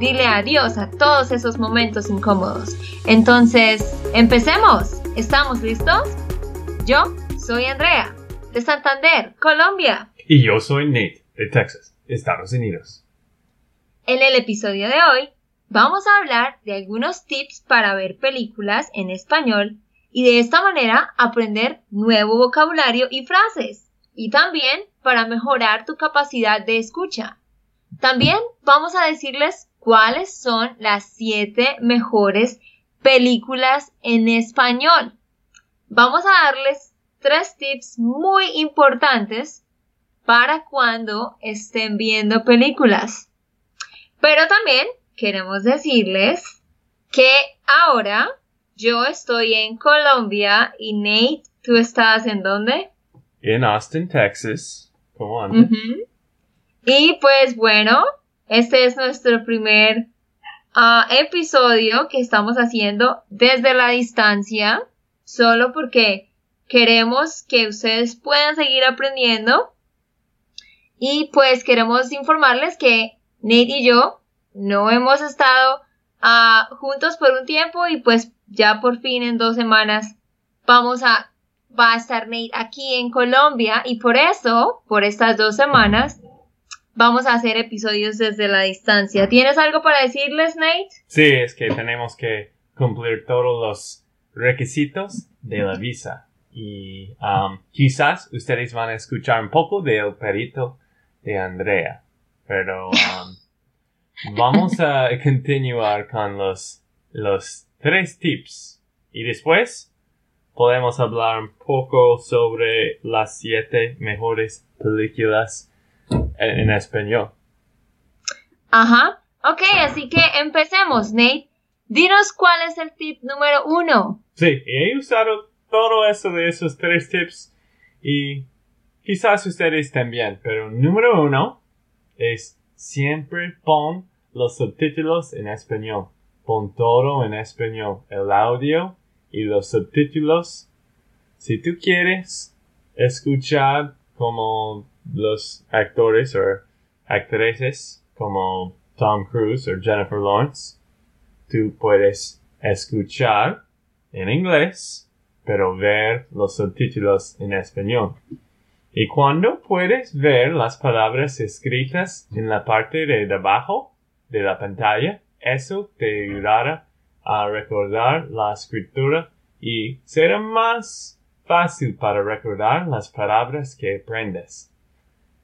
Dile adiós a todos esos momentos incómodos. Entonces, empecemos. ¿Estamos listos? Yo soy Andrea, de Santander, Colombia. Y yo soy Nate, de Texas, Estados Unidos. En el episodio de hoy, vamos a hablar de algunos tips para ver películas en español y de esta manera aprender nuevo vocabulario y frases. Y también para mejorar tu capacidad de escucha. También vamos a decirles cuáles son las siete mejores películas en español. Vamos a darles tres tips muy importantes para cuando estén viendo películas. Pero también queremos decirles que ahora yo estoy en Colombia y Nate, ¿tú estás en dónde? En Austin, Texas. ¿Cómo andas? Y pues bueno, este es nuestro primer ah, episodio que estamos haciendo desde la distancia, solo porque queremos que ustedes puedan seguir aprendiendo. Y pues queremos informarles que Nate y yo no hemos estado ah, juntos por un tiempo y pues ya por fin en dos semanas vamos a, va a estar Nate aquí en Colombia y por eso, por estas dos semanas, vamos a hacer episodios desde la distancia. ¿Tienes algo para decirles, Nate? Sí, es que tenemos que cumplir todos los requisitos de la visa. Y um, quizás ustedes van a escuchar un poco del perito de Andrea. Pero um, vamos a continuar con los, los tres tips. Y después podemos hablar un poco sobre las siete mejores películas en, español. Ajá. Ok, así que empecemos, Nate. Dinos cuál es el tip número uno. Sí, he usado todo eso de esos tres tips y quizás ustedes también, pero número uno es siempre pon los subtítulos en español. Pon todo en español, el audio y los subtítulos. Si tú quieres escuchar como los actores o actrices como Tom Cruise o Jennifer Lawrence, tú puedes escuchar en inglés, pero ver los subtítulos en español. Y cuando puedes ver las palabras escritas en la parte de abajo de la pantalla, eso te ayudará a recordar la escritura y será más fácil para recordar las palabras que aprendes.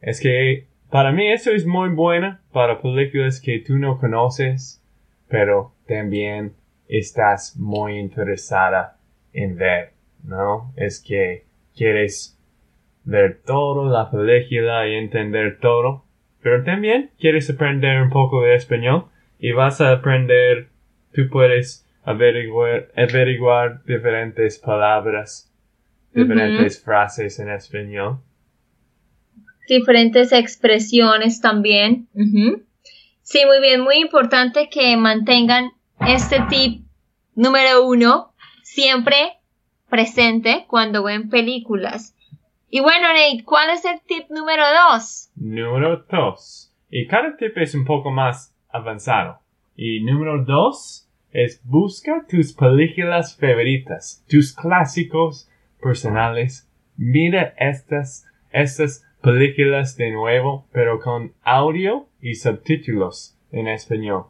Es que para mí eso es muy bueno para películas que tú no conoces, pero también estás muy interesada en ver, ¿no? Es que quieres ver todo la película y entender todo, pero también quieres aprender un poco de español y vas a aprender, tú puedes averiguar, averiguar diferentes palabras, diferentes frases en español diferentes expresiones también. Sí, muy bien, muy importante que mantengan este tip número uno siempre presente cuando ven películas. Y bueno, Nate, ¿cuál es el tip número dos? Número dos. Y cada tip es un poco más avanzado. Y número dos es busca tus películas favoritas, tus clásicos personales. Mira estas, estas películas de nuevo, pero con audio y subtítulos en español.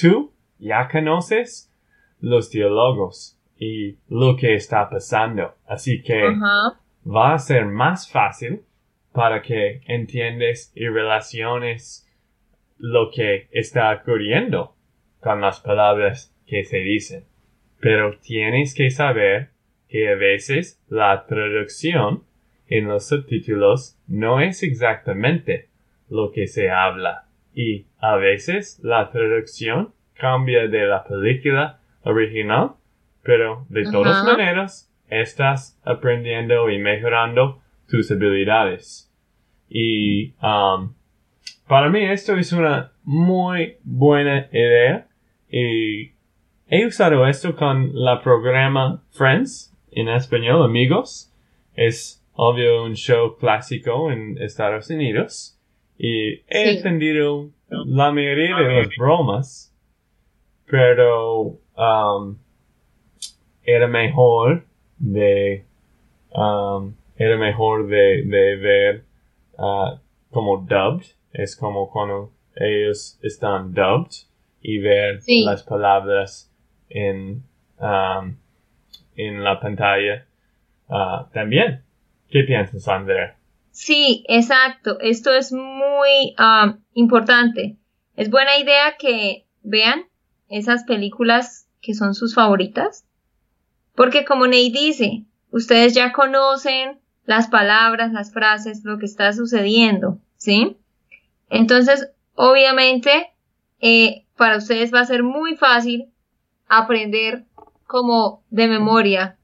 Tú ya conoces los diálogos y lo que está pasando, así que va a ser más fácil para que entiendes y relaciones lo que está ocurriendo con las palabras que se dicen. Pero tienes que saber que a veces la traducción en los subtítulos no es exactamente lo que se habla y a veces la traducción cambia de la película original, pero de todas maneras estás aprendiendo y mejorando tus habilidades. Y um, para mí esto es una muy buena idea y he usado esto con la programa Friends en español, amigos. Es obvio un show clásico en Estados Unidos y he Sí. entendido la mayoría de las bromas, pero um, era mejor de um, era mejor de, de ver ah, como dubbed es como cuando ellos están dubbed y ver Sí. las palabras en um, en la pantalla ah, también ¿qué piensas Andrea? Sí, exacto. Esto es muy ah, importante. Es buena idea que vean esas películas que son sus favoritas. Porque como Ney dice, ustedes ya conocen las palabras, las frases, lo que está sucediendo, ¿sí? Entonces, obviamente, eh, para ustedes va a ser muy fácil aprender como de memoria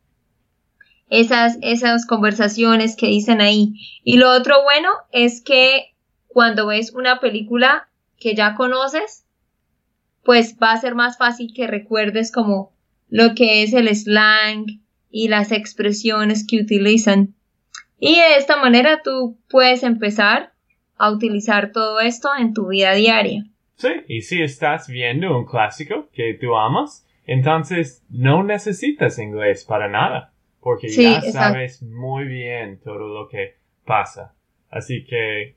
esas, esas conversaciones que dicen ahí. Y lo otro bueno es que cuando ves una película que ya conoces, pues va a ser más fácil que recuerdes como lo que es el slang y las expresiones que utilizan. Y de esta manera tú puedes empezar a utilizar todo esto en tu vida diaria. Sí, y si estás viendo un clásico que tú amas, entonces no necesitas inglés para nada, porque Sí, ya exacto. sabes muy bien todo lo que pasa. Así que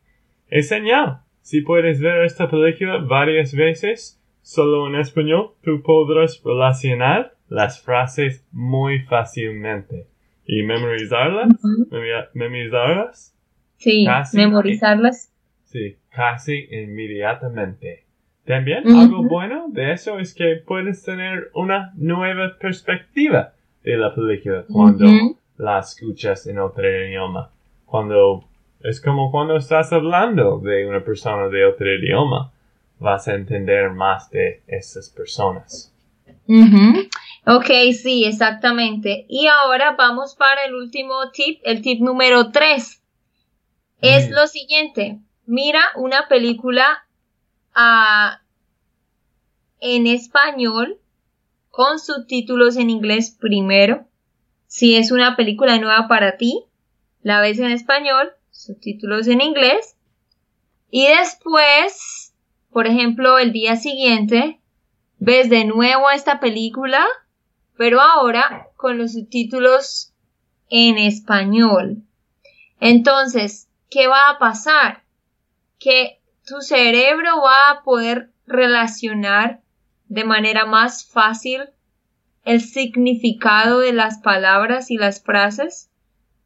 es señal. Si puedes ver esta película varias veces, solo en español, tú podrás relacionar las frases muy fácilmente y memorizarlas. Ujú. memori- memorizarlas Sí, Casi. memorizarlas. Sí, casi inmediatamente. También algo bueno de eso es que puedes tener una nueva perspectiva de la película cuando la escuchas en otro idioma. Cuando es como cuando estás hablando de una persona de otro idioma, vas a entender más de esas personas. Ujú. Ok, sí, exactamente. Y ahora vamos para el último tip, el tip número 3. Es lo siguiente, mira una película en español con subtítulos en inglés primero. Si es una película nueva para ti, la ves en español, subtítulos en inglés. Y después, por ejemplo, el día siguiente, ves de nuevo esta película, pero ahora con los subtítulos en español. Entonces, ¿qué va a pasar? Que tu cerebro va a poder relacionar de manera más fácil el significado de las palabras y las frases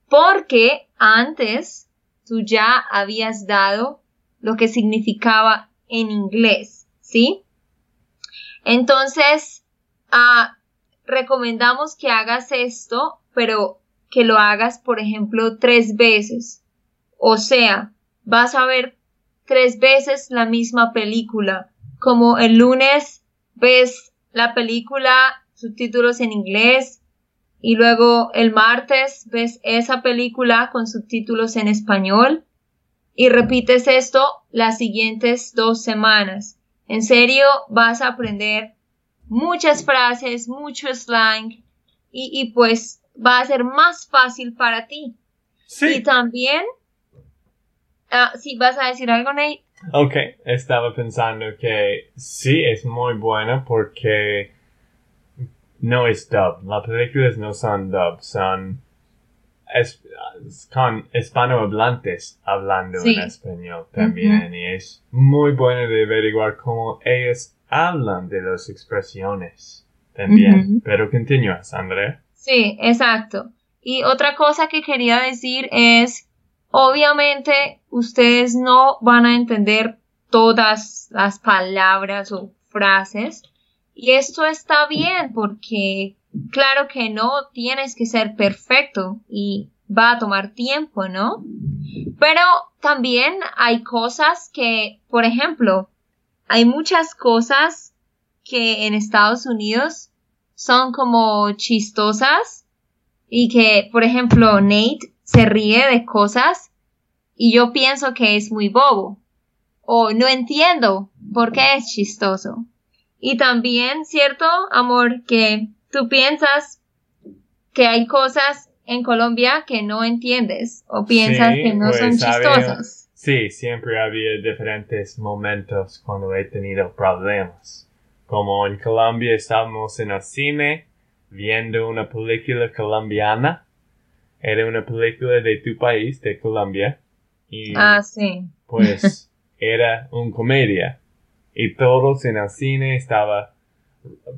porque antes tú ya habías dado lo que significaba en inglés, ¿sí? Entonces, ah, recomendamos que hagas esto, pero que lo hagas, por ejemplo, tres veces. O sea, vas a ver tres veces la misma película. Como el lunes ves la película, subtítulos en inglés, y luego el martes ves esa película con subtítulos en español, y repites esto las siguientes dos semanas. En serio, vas a aprender muchas frases, mucho slang, y, y pues va a ser más fácil para ti. Y Sí. también, ah, si vas a decir algo, Nate. Ok, estaba pensando que sí es muy buena porque no es dub. Las películas no son dub, son es, con hispanohablantes hablando Sí. en español también. Y es muy bueno de averiguar cómo ellos hablan de las expresiones también. Ujú. Pero continúas, Andrea. Sí, exacto. Y otra cosa que quería decir es, obviamente, ustedes no van a entender todas las palabras o frases. Y esto está bien porque, claro que no tienes que ser perfecto y va a tomar tiempo, ¿no? Pero también hay cosas que, por ejemplo, hay muchas cosas que en Estados Unidos son como chistosas y que, por ejemplo, Nate se ríe de cosas y yo pienso que es muy bobo o no entiendo por qué es chistoso. Y también, ¿cierto, amor, que tú piensas que hay cosas en Colombia que no entiendes o piensas que no son pues, chistosas? sí, siempre había diferentes momentos cuando he tenido problemas. Como en Colombia estábamos en el cine viendo una película colombiana. Era una película de tu país, de Colombia. Y ah, sí. Pues era un comedia. Y todos en el cine estaba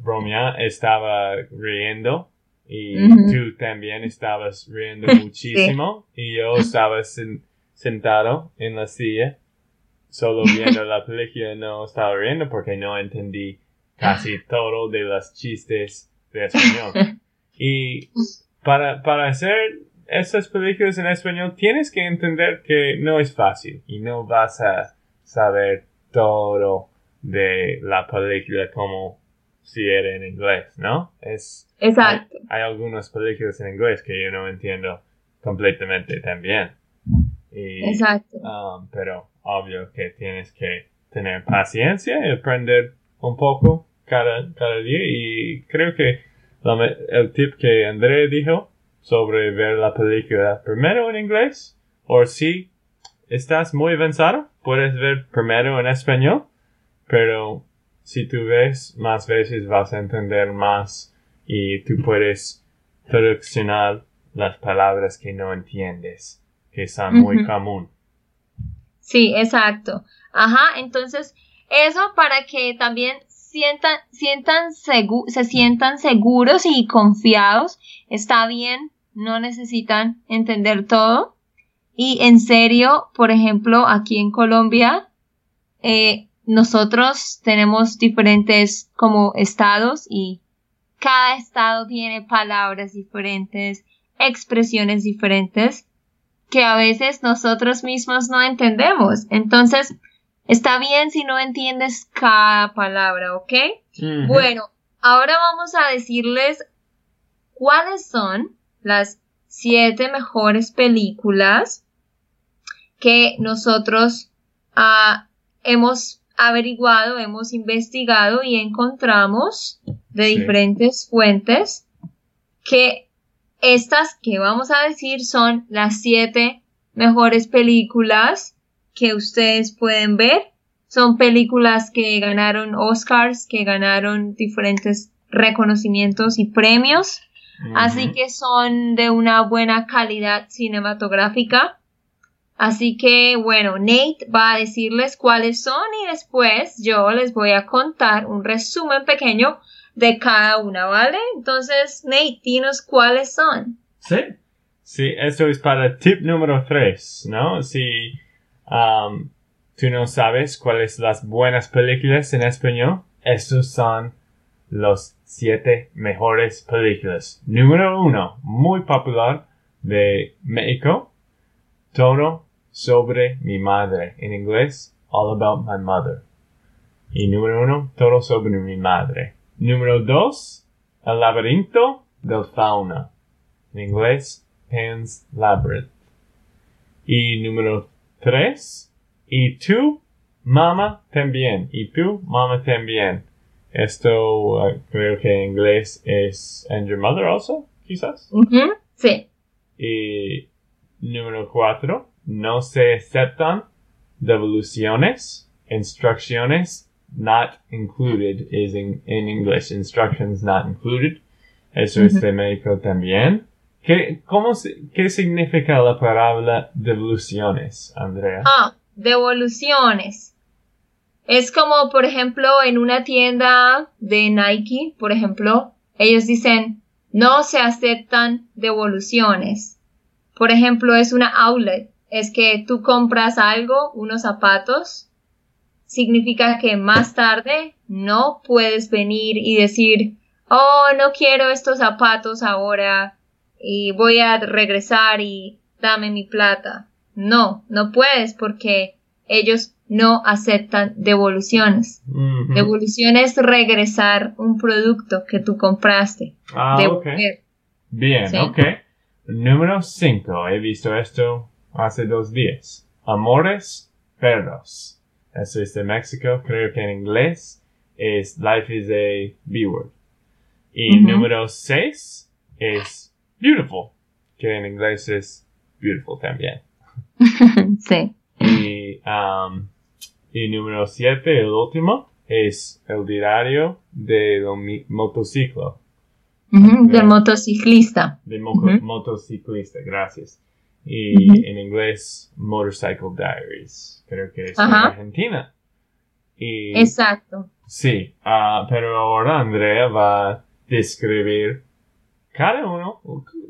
bromea, estaba riendo. Y tú también estabas riendo muchísimo. Y yo estaba sentado en la silla, solo viendo la película. No estaba riendo porque no entendí casi todo de los chistes de español. Y para, para hacer esas películas en español tienes que entender que no es fácil y no vas a saber todo de la película como si era en inglés, ¿no? Es, Exacto. Hay, algunas películas en inglés que yo no entiendo completamente también. Exacto. Um, pero obvio que tienes que tener paciencia y aprender un poco cada, cada día y creo que el tip que André dijo sobre ver la película primero en inglés o si estás muy avanzado puedes ver primero en español pero si tú ves más veces vas a entender más y tú puedes traduccionar las palabras que no entiendes que son muy común. Sí, exacto. Ajá, entonces eso para que también sientan, sientan se sientan seguros y confiados, está bien, no necesitan entender todo. Y en serio, por ejemplo, aquí en Colombia, eh, nosotros tenemos diferentes como estados y cada estado tiene palabras diferentes, expresiones diferentes que a veces nosotros mismos no entendemos. Entonces, está bien si no entiendes cada palabra, ¿ok? Bueno, ahora vamos a decirles cuáles son las siete mejores películas que nosotros ah, hemos averiguado, hemos investigado y encontramos de diferentes fuentes que estas que vamos a decir son las siete mejores películas que ustedes pueden ver. Son películas que ganaron Oscars, que ganaron diferentes reconocimientos y premios. Así que son de una buena calidad cinematográfica. Así que bueno, Nate va a decirles cuáles son y después yo les voy a contar un resumen pequeño de cada una, ¿vale? Entonces, Nate, dinos cuáles son. Sí. Sí, eso es para tip número 3, ¿no? Si um, tú no sabes cuáles las buenas películas en español, estos son los siete mejores películas. Número uno, muy popular de México, Todo sobre mi madre. En inglés, All About My Mother. Y número uno, Todo sobre mi madre. Número 2. El laberinto del fauna. En inglés, Pan's Labyrinth. Y número 3. Y tú, mamá también. Y tú, mamá también. Esto uh, creo que en inglés es And Your Mother also, quizás. Sí. Y número 4. No se aceptan devoluciones, instrucciones not included is in, in English. Instructions not included. Eso es de México también. ¿Qué, cómo, ¿Qué significa la palabra devoluciones, Andrea? Ah, devoluciones. Es como, por ejemplo, en una tienda de Nike, por ejemplo, ellos dicen, no se aceptan devoluciones. Por ejemplo, es una outlet. Es que tú compras algo, unos zapatos, significa que más tarde no puedes venir y decir, oh, no quiero estos zapatos ahora y voy a regresar y dame mi plata. No, no puedes porque ellos no aceptan devoluciones. Ujú. Devolución es regresar un producto que tú compraste. Ah, ok. Devolver. Bien, Sí. ok. Número 5. He visto esto hace dos días. Amores Perros. Eso es de México. Creo que en inglés es Life is a B-word. Y número 6 es Beautiful. Que en inglés es Beautiful también. sí. Y, um, y número 7, el último, es el diario de motociclo. Ujú, Del Bien. motociclista. De mo- Ujú. motociclista, gracias. Y Ujú. en inglés, Motorcycle Diaries. Creo que es en Argentina. Y Exacto. sí, ah, pero ahora Andrea va a describir cada uno,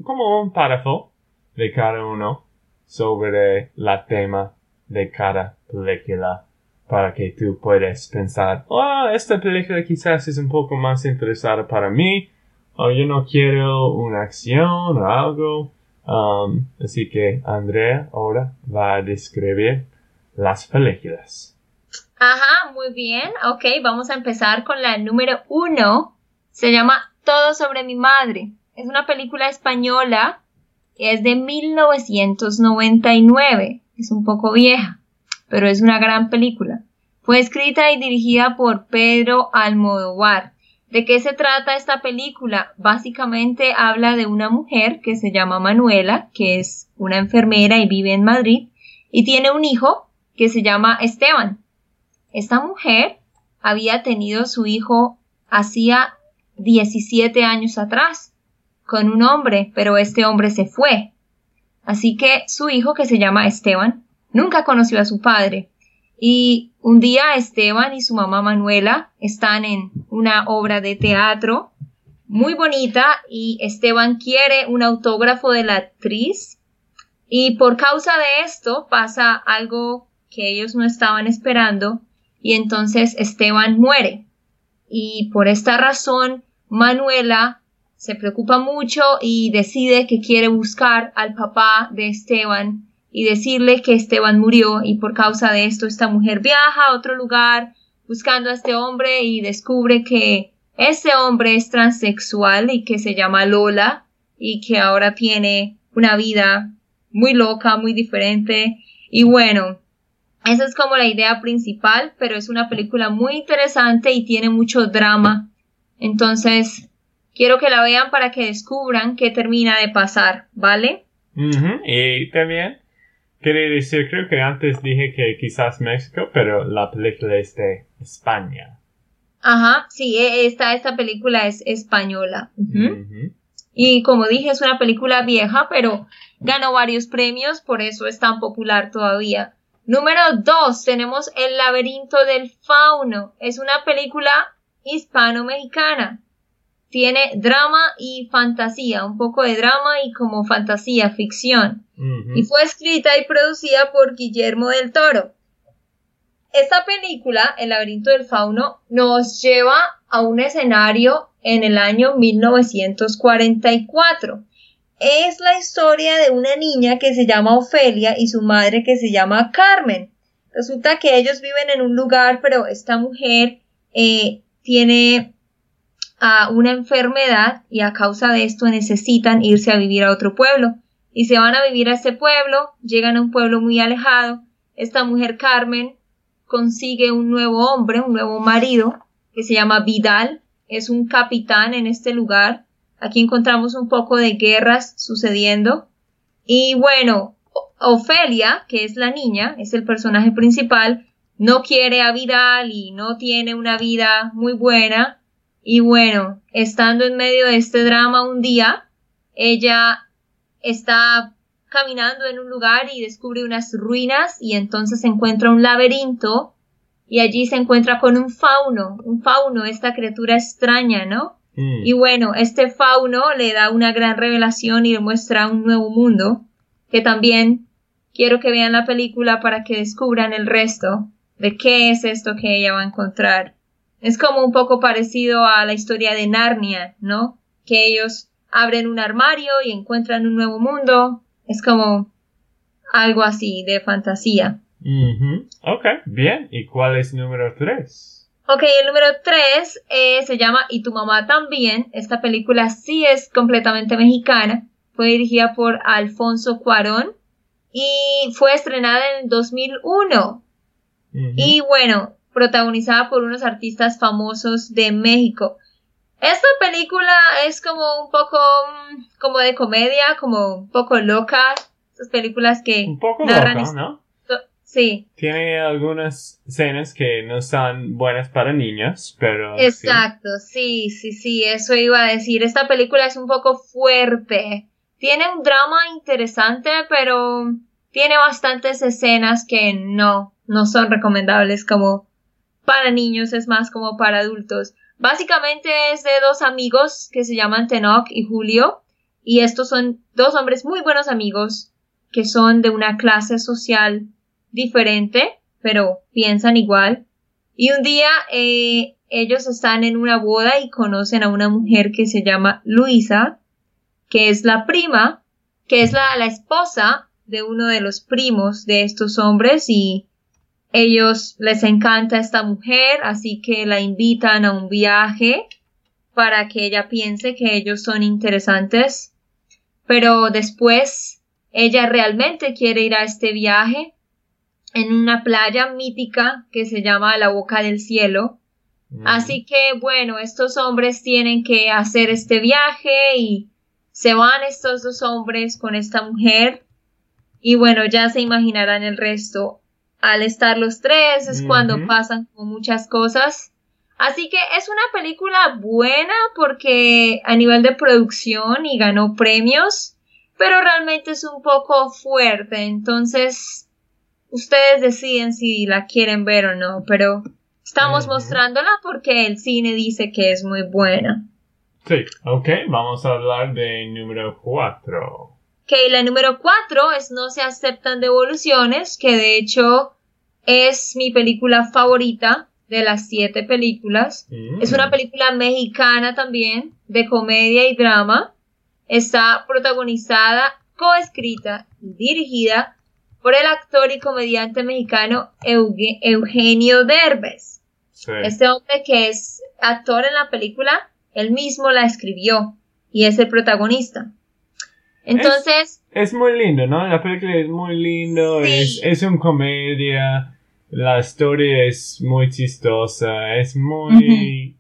como un párrafo de cada uno, sobre la tema de cada película para que tú puedas pensar, oh, esta película quizás es un poco más interesada para mí, o yo no quiero una acción o algo. Um, así que Andrea ahora va a describir las películas. Ajá, muy bien. Ok, vamos a empezar con la número uno. Se llama Todo sobre mi madre. Es una película española. Es de 1999. Es un poco vieja, pero es una gran película. Fue escrita y dirigida por Pedro Almodóvar. ¿De qué se trata esta película? Básicamente habla de una mujer que se llama Manuela, que es una enfermera y vive en Madrid, y tiene un hijo que se llama Esteban. Esta mujer había tenido su hijo hacía 17 años atrás con un hombre, pero este hombre se fue. Así que su hijo, que se llama Esteban, nunca conoció a su padre. Y un día Esteban y su mamá Manuela están en una obra de teatro muy bonita y Esteban quiere un autógrafo de la actriz y por causa de esto pasa algo que ellos no estaban esperando y entonces Esteban muere. Y por esta razón Manuela se preocupa mucho y decide que quiere buscar al papá de Esteban y decirle que Esteban murió y por causa de esto esta mujer viaja a otro lugar buscando a este hombre y descubre que este hombre es transexual y que se llama Lola y que ahora tiene una vida muy loca, muy diferente y bueno, esa es como la idea principal, pero es una película muy interesante y tiene mucho drama. Entonces, quiero que la vean para que descubran qué termina de pasar, ¿vale? Ujú, Y también quería decir, creo que antes dije que quizás México, pero la película es de España. Ajá, sí, e- esta, esta película es española. Y como dije, es una película vieja, pero ganó varios premios, por eso es tan popular todavía. Número dos, tenemos El laberinto del fauno. Es una película hispano-mexicana. Tiene drama y fantasía, un poco de drama y como fantasía, ficción. Y fue escrita y producida por Guillermo del Toro. Esta película, El laberinto del fauno, nos lleva a un escenario en el año 1944. Es la historia de una niña que se llama Ofelia y su madre que se llama Carmen. Resulta que ellos viven en un lugar, pero esta mujer eh, tiene ah, una enfermedad y a causa de esto necesitan irse a vivir a otro pueblo. Y se van a vivir a este pueblo, llegan a un pueblo muy alejado. Esta mujer Carmen consigue un nuevo hombre, un nuevo marido, que se llama Vidal, es un capitán en este lugar. Aquí encontramos un poco de guerras sucediendo. Y bueno, Ofelia, que es la niña, es el personaje principal, no quiere a Vidal y no tiene una vida muy buena. Y bueno, estando en medio de este drama un día, ella está caminando en un lugar y descubre unas ruinas y entonces encuentra un laberinto y allí se encuentra con un fauno, un fauno, esta criatura extraña, ¿no? Mm. Y bueno, este fauno le da una gran revelación y le muestra un nuevo mundo, que también quiero que vean la película para que descubran el resto de qué es esto que ella va a encontrar. Es como un poco parecido a la historia de Narnia, ¿no? Que ellos abren un armario y encuentran un nuevo mundo. Es como algo así de fantasía. Ujú. Ok, bien. ¿Y cuál es número tres? Ok, el número 3 se llama Y tu mamá también. Esta película sí es completamente mexicana. Fue dirigida por Alfonso Cuarón y fue estrenada en el 2001. Ujú. Y bueno, protagonizada por unos artistas famosos de México. Esta película es como un poco mm, como de comedia, como un poco loca. Esas películas que Un poco narran his- ¿no? Sí, Tiene algunas escenas que no son buenas para niños, pero... sí. exacto, sí, sí, sí, eso iba a decir. Esta película es un poco fuerte. Tiene un drama interesante, pero tiene bastantes escenas que no, no son recomendables como para niños, es más como para adultos. Básicamente es de dos amigos que se llaman Tenoch y Julio, y estos son dos hombres muy buenos amigos que son de una clase social diferente, pero piensan igual. Y un día eh, ellos están en una boda y conocen a una mujer que se llama Luisa, que es la prima, que es la, la esposa de uno de los primos de estos hombres y ellos les encanta esta mujer, así que la invitan a un viaje para que ella piense que ellos son interesantes. Pero después ella realmente quiere ir a este viaje en una playa mítica que se llama la Boca del Cielo. Así que bueno, estos hombres tienen que hacer este viaje y se van estos dos hombres con esta mujer y bueno, ya se imaginarán el resto al estar los tres, es cuando pasan muchas cosas. Así que es una película buena porque a nivel de producción y ganó premios, pero realmente es un poco fuerte, entonces ustedes deciden si la quieren ver o no, pero estamos mostrándola porque el cine dice que es muy buena. Sí, ok, vamos a hablar de número 4. Que la número cuatro es No se aceptan devoluciones, que de hecho es mi película favorita de las siete películas. Mm. Es una película mexicana también, de comedia y drama. Está protagonizada, coescrita y dirigida por el actor y comediante mexicano Eugenio Derbez. Este hombre que es actor en la película, él mismo la escribió y es el protagonista. Entonces, Es muy lindo, ¿no? La película es muy lindo, Sí. es, es una comedia, la historia es muy chistosa, es muy...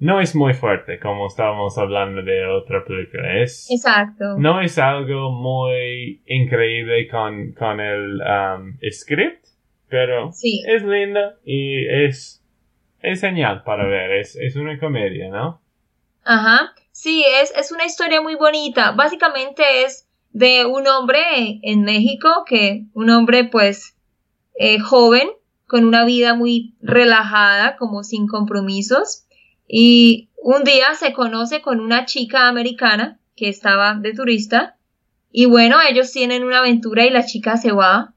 No es muy fuerte, como estábamos hablando de otra película. Es, exacto. no es algo muy increíble con, con el um, script, pero Sí. es linda y es, es genial para ver. Es, es una comedia, ¿no? Ajá. Sí, es, es una historia muy bonita. Básicamente es de un hombre en México que, un hombre pues eh, joven, con una vida muy relajada, como sin compromisos. Y un día se conoce con una chica americana que estaba de turista. Y bueno, ellos tienen una aventura y la chica se va.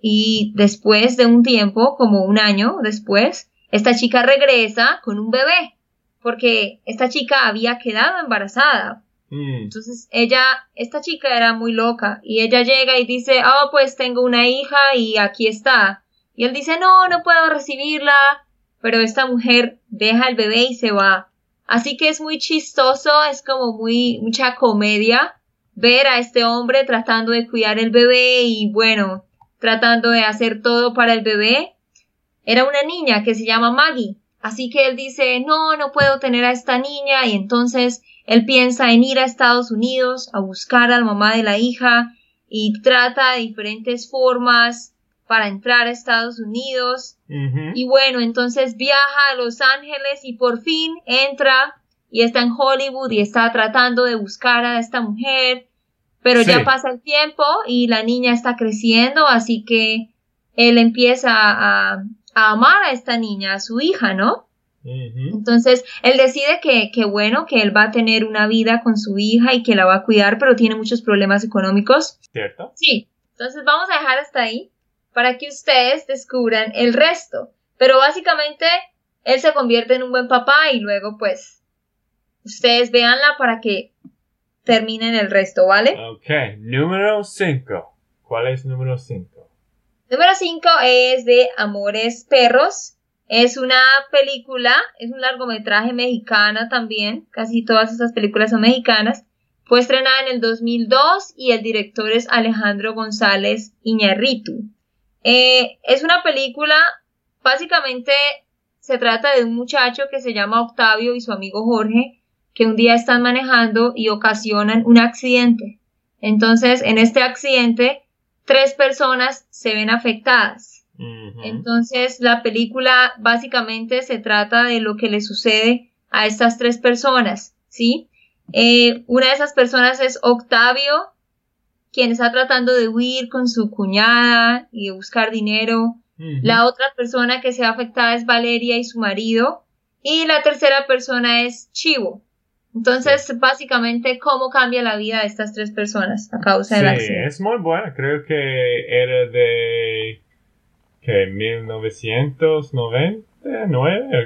Y después de un tiempo, como un año después, esta chica regresa con un bebé porque esta chica había quedado embarazada. Mm, Entonces ella, esta chica era muy loca y ella llega y dice, oh, pues tengo una hija y aquí está. Y él dice, no, no puedo recibirla, pero esta mujer deja el bebé y se va. Así que es muy chistoso, es como muy, mucha comedia ver a este hombre tratando de cuidar el bebé y bueno, tratando de hacer todo para el bebé. Era una niña que se llama Maggie. Así que él dice, no, no puedo tener a esta niña y entonces él piensa en ir a Estados Unidos a buscar a la mamá de la hija y trata de diferentes formas para entrar a Estados Unidos. Y bueno, entonces viaja a Los Ángeles y por fin entra y está en Hollywood y está tratando de buscar a esta mujer. Pero Sí. ya pasa el tiempo y la niña está creciendo, así que él empieza a, a amar a esta niña, a su hija, ¿no? Entonces, él decide que, que bueno, que él va a tener una vida con su hija y que la va a cuidar, pero tiene muchos problemas económicos. ¿Cierto? Sí, entonces vamos a dejar hasta ahí para que ustedes descubran el resto. Pero básicamente, él se convierte en un buen papá y luego, pues, ustedes véanla para que terminen el resto, ¿vale? Ok, número 5. ¿Cuál es número 5? Número 5 es de Amores Perros. Es una película, es un largometraje mexicana también. Casi todas esas películas son mexicanas. Fue estrenada en el 2002 y el director es Alejandro González Iñarritu. Eh, es una película, básicamente se trata de un muchacho que se llama Octavio y su amigo Jorge, que un día están manejando y ocasionan un accidente. Entonces, en este accidente, tres personas se ven afectadas. Entonces, la película básicamente se trata de lo que le sucede a estas tres personas, ¿sí? Eh, una de esas personas es Octavio, quien está tratando de huir con su cuñada y de buscar dinero. La otra persona que se ha afectada es Valeria y su marido. Y la tercera persona es Chivo. Entonces, básicamente, ¿cómo cambia la vida de estas tres personas a causa del accidente? Sí, es muy buena. Creo que era de... ¿Qué? ¿1999?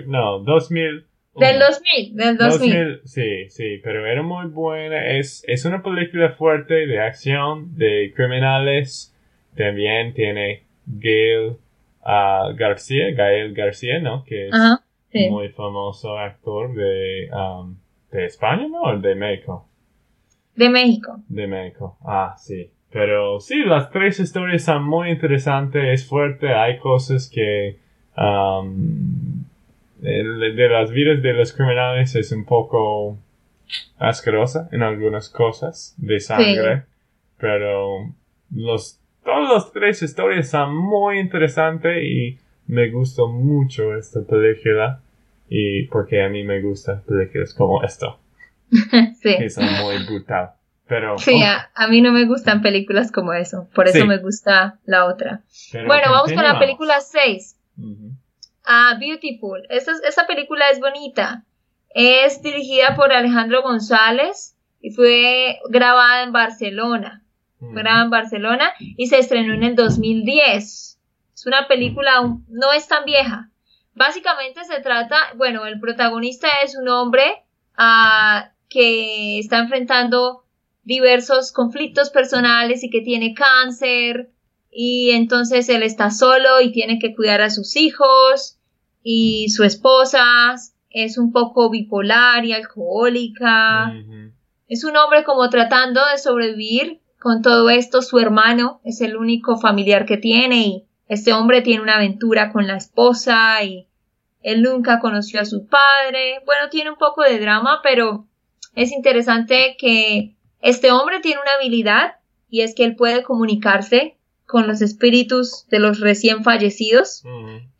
No, 2000. Del 2000, del 2000. Sí, sí, pero era muy buena. Es, es una película fuerte de acción, de criminales. También tiene Gail uh, García, Gael García, ¿no? Que es muy famoso actor de, um, de España, ¿no? ¿O de México? De México. De México, ah, sí. Pero sí, las tres historias son muy interesantes, es fuerte, hay cosas que... Um, de, las vidas de los criminales es un poco asquerosa en algunas cosas de sangre, pero los todas las tres historias son muy interesantes y me gustó mucho esta película y porque a mí me gustan películas como esto. sí. Que son muy brutal. Pero, sí, a, mí no me gustan películas como eso, por eso me gusta la otra. bueno, vamos con la película 6. Ah, Beautiful. Esta, película es bonita. Es dirigida por Alejandro González y fue grabada en Barcelona. Fue grabada en Barcelona y se estrenó en el 2010. Es una película, no es tan vieja. Básicamente se trata, bueno, el protagonista es un hombre ah, que está enfrentando diversos conflictos personales y que tiene cáncer y entonces él está solo y tiene que cuidar a sus hijos y su esposa es un poco bipolar y alcohólica. Es un hombre como tratando de sobrevivir con todo esto. Su hermano es el único familiar que tiene y este hombre tiene una aventura con la esposa y él nunca conoció a su padre. Bueno, tiene un poco de drama, pero es interesante que este hombre tiene una habilidad y es que él puede comunicarse con los espíritus de los recién fallecidos.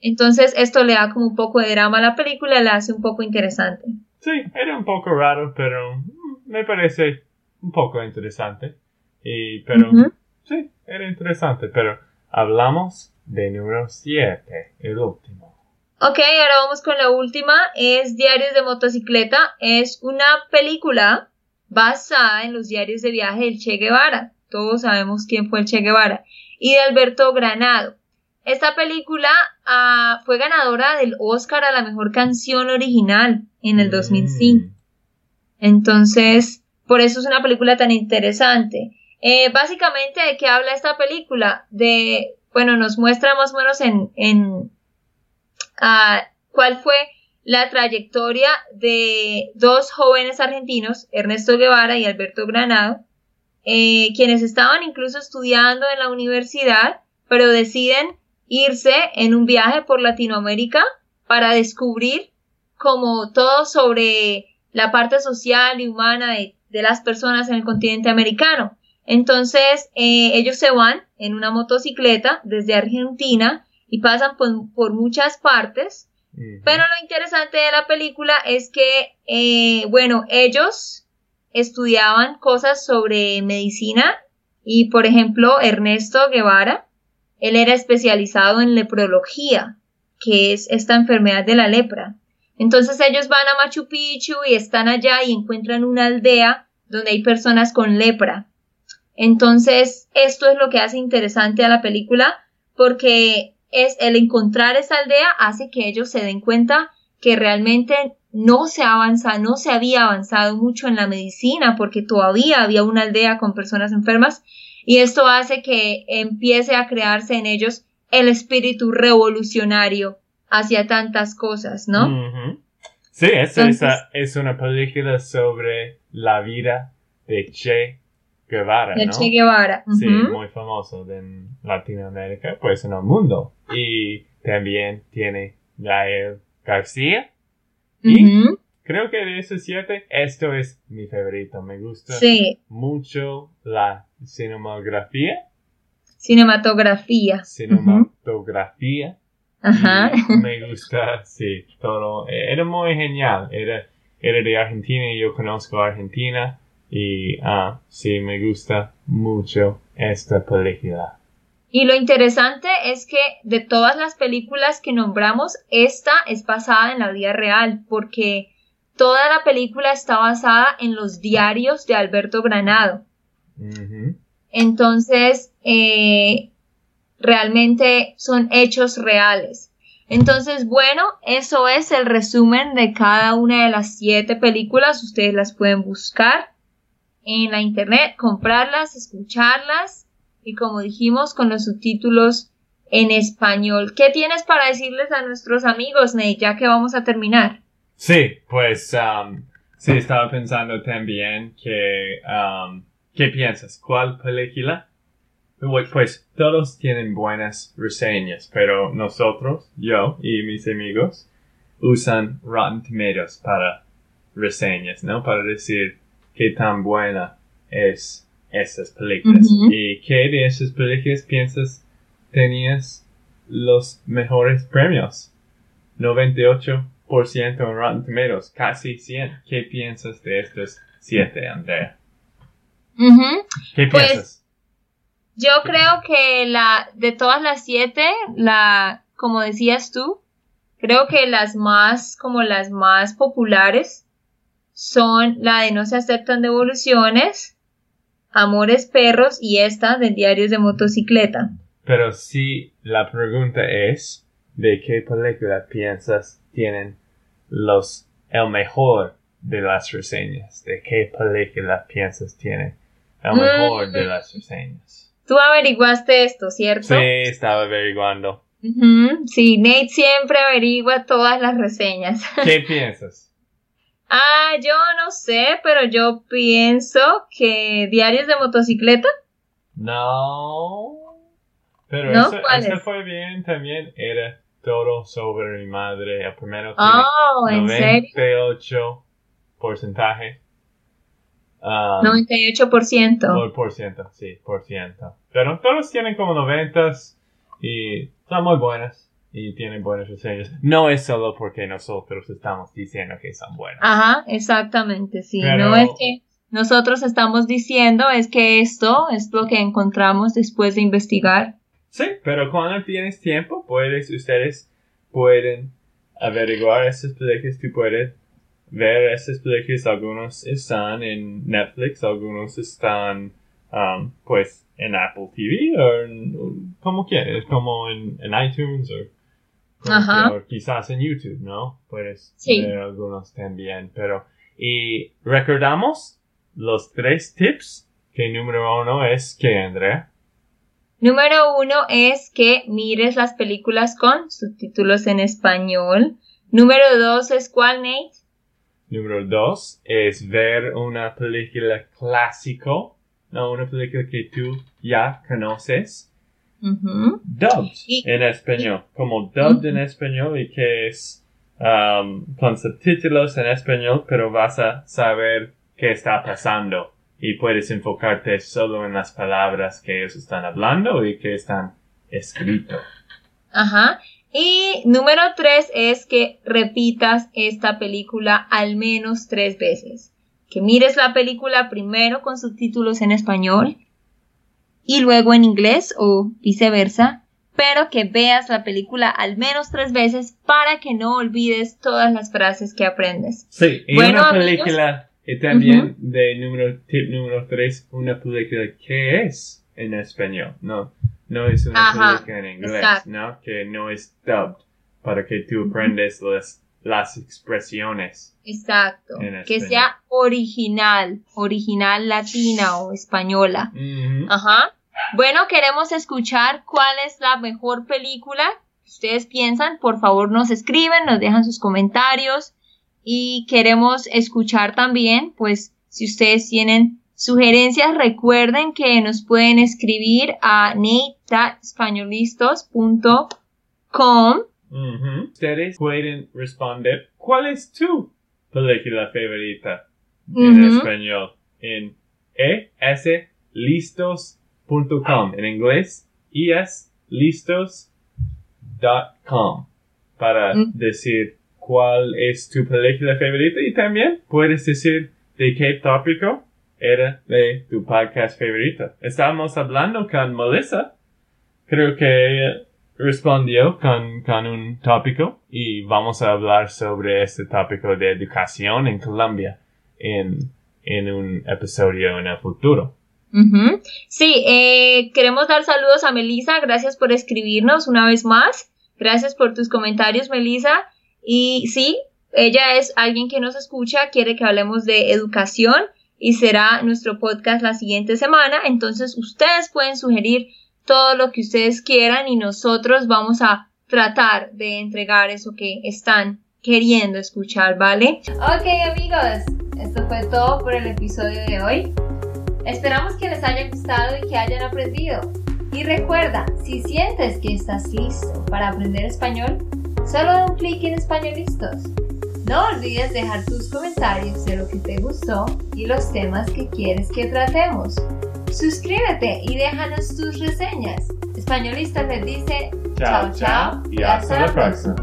Entonces esto le da como un poco de drama a la película, la hace un poco interesante. Sí, era un poco raro, pero me parece un poco interesante. Y, pero sí, era interesante, pero hablamos de número 7, el último. Ok, ahora vamos con la última, es Diarios de Motocicleta, es una película basada en los diarios de viaje del Che Guevara. Todos sabemos quién fue el Che Guevara y de Alberto Granado. Esta película ah, fue ganadora del Oscar a la mejor canción original en el 2005. Mm. Entonces, por eso es una película tan interesante. Eh, básicamente, ¿de qué habla esta película? De, bueno, nos muestra más o menos en, en ah, cuál fue la trayectoria de dos jóvenes argentinos, Ernesto Guevara y Alberto Granado, eh, quienes estaban incluso estudiando en la universidad, pero deciden irse en un viaje por Latinoamérica para descubrir como todo sobre la parte social y humana de, las personas en el continente americano. Entonces, eh, ellos se van en una motocicleta desde Argentina y pasan por, muchas partes. Pero lo interesante de la película es que, eh, bueno, ellos estudiaban cosas sobre medicina y, por ejemplo, Ernesto Guevara, él era especializado en leprología, que es esta enfermedad de la lepra. Entonces ellos van a Machu Picchu y están allá y encuentran una aldea donde hay personas con lepra. Entonces esto es lo que hace interesante a la película porque es el encontrar esa aldea hace que ellos se den cuenta que realmente no se avanza, no se había avanzado mucho en la medicina porque todavía había una aldea con personas enfermas y esto hace que empiece a crearse en ellos el espíritu revolucionario hacia tantas cosas, ¿no? Sí, Entonces- esa es una película sobre la vida de Che Guevara. Che Guevara. Sí, muy famoso en Latinoamérica, pues en el mundo. Y también tiene Gael García. Y creo que de esos siete, esto es mi favorito. Me gusta Sí, mucho la cinematografía. cinematografía. Cinematografía. Ajá. Y me gusta, sí, todo. Era muy genial. Era, era de Argentina y yo conozco a Argentina. Y ah, sí, me gusta mucho esta película. Y lo interesante es que de todas las películas que nombramos, esta es basada en la vida real, porque toda la película está basada en los diarios de Alberto Granado. Entonces, eh, realmente son hechos reales. Entonces, bueno, eso es el resumen de cada una de las siete películas. Ustedes las pueden buscar en la internet, comprarlas, escucharlas y como dijimos, con los subtítulos en español. ¿Qué tienes para decirles a nuestros amigos, Nate, ya que vamos a terminar? Sí, pues um, sí, estaba pensando también que, um, ¿qué piensas? ¿Cuál película? Pues, Pues todos tienen buenas reseñas, pero nosotros, yo y mis amigos, usan Rotten Tomatoes para reseñas, ¿no? Para decir qué tan buena es esas películas. ¿Y qué de esas películas piensas tenías los mejores premios? 98% en Rotten Tomatoes, casi 100. ¿Qué piensas de estos siete, Andrea? Ujú. ¿Qué Pues, piensas? Yo creo que la de todas las siete, la, como decías tú, creo que las más, como las más populares son la de No se aceptan devoluciones, Amores Perros y esta de Diarios de Motocicleta. Pero si la pregunta es, ¿de qué película piensas tienen los, el mejor de las reseñas? ¿De qué película piensas tienen el mejor de las reseñas? Tú averiguaste esto, ¿cierto? Sí, estaba averiguando. Ujú, Sí, Nate siempre averigua todas las reseñas. ¿Qué piensas? Ah, yo no sé, pero yo pienso que Diarios de Motocicleta. No. Pero ¿No? eso, ¿Cuál eso es? fue bien también. Era todo sobre mi madre. El primero Oh, tiene ¿en serio? 98 porcentaje. Um, 98%. o por ciento, sí, por ciento. Pero todos tienen como 90 y son muy buenas y tienen buenas reseñas. No es solo porque nosotros estamos diciendo que son buenas. Ajá, exactamente, sí. Pero- No es que nosotros estamos diciendo, es que esto es lo que encontramos después de investigar. Sí, pero cuando tienes tiempo, puedes, ustedes pueden averiguar esas películas, tú puedes ver esas películas, algunos están en Netflix, algunos están, um, pues, en Apple TV, o en- como quieres, como en, en iTunes, o, Ajá. que- o quizás en YouTube, ¿no? Puedes Sí. ver algunos también, pero, y recordamos los tres tips, que número uno es que, Andrea, Número uno es que mires las películas con subtítulos en español. Número dos es cuál, Nate? Número dos es ver una película clásico, no una película que tú ya conoces, Y- en español, como dubbed Ujú. en español y que es um, con subtítulos en español, pero vas a saber qué está pasando y puedes enfocarte solo en las palabras que ellos están hablando y que están escrito. Ajá. Y número tres es que repitas esta película al menos tres veces. Que mires la película primero con subtítulos en español y luego en inglés o viceversa, pero que veas la película al menos tres veces para que no olvides todas las frases que aprendes. Sí, y Bueno, una película, y también de número, tip número 3, una película que es en español, no, no es una Ajá, película en inglés, exacto. ¿no? Que no es dubbed, para que tú aprendes las, las expresiones. Exacto. Que sea original, original latina o española. Ajá. Bueno, queremos escuchar cuál es la mejor película que ustedes piensan. Por favor, nos escriben, nos dejan sus comentarios y queremos escuchar también, pues, si ustedes tienen sugerencias, recuerden que nos pueden escribir a nate.españolistos.com. Ujú. Ustedes pueden responder cuál es tu película favorita en Ujú. español en eslistos.com en inglés eslistos.com para Mm. decir cuál es tu película favorita y también puedes decir de qué tópico era de tu podcast favorito. Estábamos hablando con Melissa, creo que ella respondió con, con un tópico y vamos a hablar sobre este tópico de educación en Colombia en, en un episodio en el futuro. Sí, eh, queremos dar saludos a Melissa. Gracias por escribirnos una vez más. Gracias por tus comentarios, Melissa. Y sí, ella es alguien que nos escucha, quiere que hablemos de educación y será nuestro podcast la siguiente semana. Entonces, ustedes pueden sugerir todo lo que ustedes quieran y nosotros vamos a tratar de entregar eso que están queriendo escuchar, ¿vale? Ok, amigos, esto fue todo por el episodio de hoy. Esperamos que les haya gustado y que hayan aprendido. Y recuerda, si sientes que estás listo para aprender español, solo da un clic en Españolistos. No olvides dejar tus comentarios de lo que te gustó y los temas que quieres que tratemos. Suscríbete y déjanos tus reseñas. Españolistas les dice Chao, chao, y hasta la próxima.